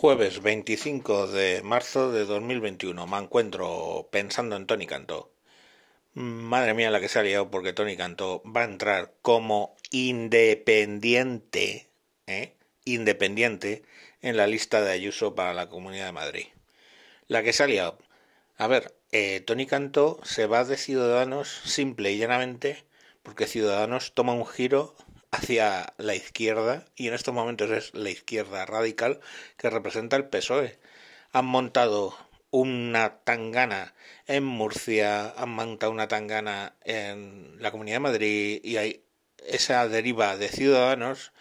Jueves 25 de marzo de 2021. Me encuentro pensando en Tony Cantó. Madre mía la que se ha liado porque Tony Cantó va a entrar como independiente, ¿eh? independiente en la lista de Ayuso para la Comunidad de Madrid. La que se ha liado. A ver, eh, Tony Cantó se va de Ciudadanos simple y llanamente porque Ciudadanos toma un giro hacia la izquierda y en estos momentos es la izquierda radical que representa el PSOE. Han montado una tangana en Murcia, han montado una tangana en la Comunidad de Madrid y hay esa deriva de ciudadanos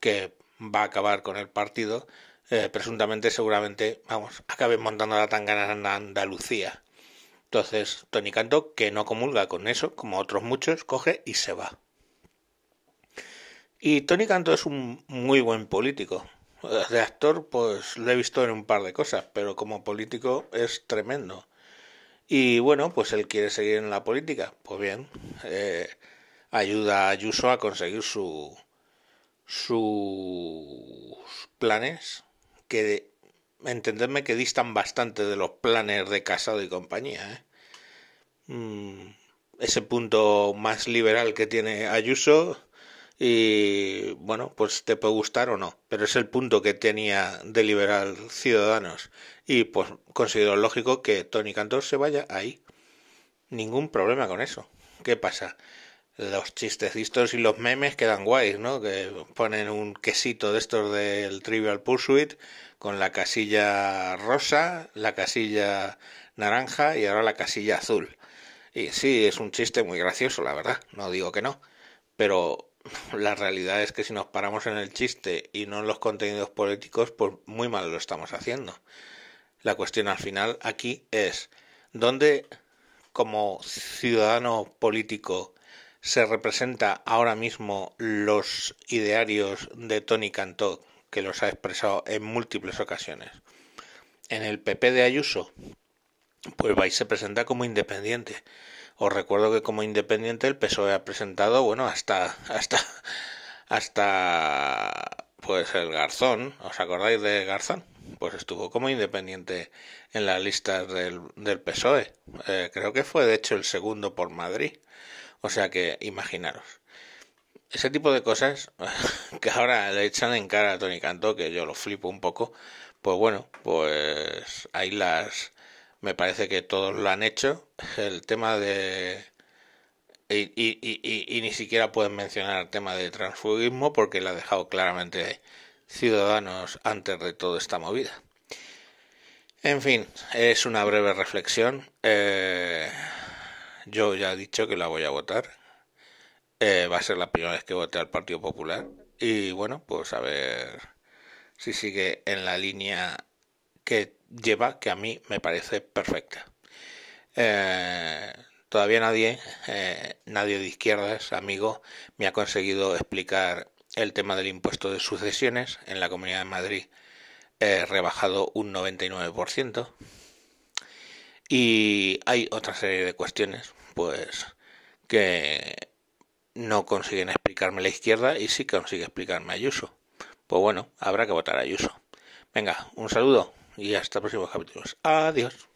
que va a acabar con el partido, eh, presuntamente seguramente, vamos, acaben montando la tangana en Andalucía. Entonces, Tony Canto, que no comulga con eso, como otros muchos, coge y se va. Y Tony Canto es un muy buen político. De actor, pues lo he visto en un par de cosas, pero como político es tremendo. Y bueno, pues él quiere seguir en la política. Pues bien, eh, ayuda a Ayuso a conseguir su, sus planes, que entendedme que distan bastante de los planes de Casado y compañía. ¿eh? Mm, ese punto más liberal que tiene Ayuso y bueno, pues te puede gustar o no, pero es el punto que tenía de liberal Ciudadanos y pues considero lógico que Tony Cantor se vaya ahí. Ningún problema con eso. ¿Qué pasa? Los chistecitos y los memes quedan guays, ¿no? Que ponen un quesito de estos del Trivial Pursuit con la casilla rosa, la casilla naranja y ahora la casilla azul. Y sí, es un chiste muy gracioso, la verdad, no digo que no, pero la realidad es que si nos paramos en el chiste y no en los contenidos políticos, pues muy mal lo estamos haciendo. La cuestión al final aquí es dónde como ciudadano político se representa ahora mismo los idearios de Tony Cantó, que los ha expresado en múltiples ocasiones. En el PP de Ayuso, pues vais se presenta como independiente os recuerdo que como independiente el PSOE ha presentado, bueno, hasta, hasta, hasta, pues el Garzón, ¿os acordáis de Garzón? Pues estuvo como independiente en las listas del, del PSOE. Eh, creo que fue de hecho el segundo por Madrid. O sea que imaginaros. Ese tipo de cosas que ahora le echan en cara a Tony Canto, que yo lo flipo un poco, pues bueno, pues ahí las, me parece que todos lo han hecho. El tema de... Y, ni siquiera pueden mencionar el tema de transfugismo porque lo ha dejado claramente Ciudadanos antes de toda esta movida. En fin, es una breve reflexión. Eh, yo ya he dicho que la voy a votar. Eh, va a ser la primera vez que vote al Partido Popular. Y bueno, pues a ver si sigue en la línea que lleva que a mí me parece perfecta. Eh, todavía nadie, eh, nadie de izquierdas, amigo, me ha conseguido explicar el tema del impuesto de sucesiones en la Comunidad de Madrid, rebajado un 99%. Y hay otra serie de cuestiones, pues, que no consiguen explicarme la izquierda y sí consigue explicarme Ayuso. Pues bueno, habrá que votar a Ayuso. Venga, un saludo y hasta próximos capítulos. Adiós.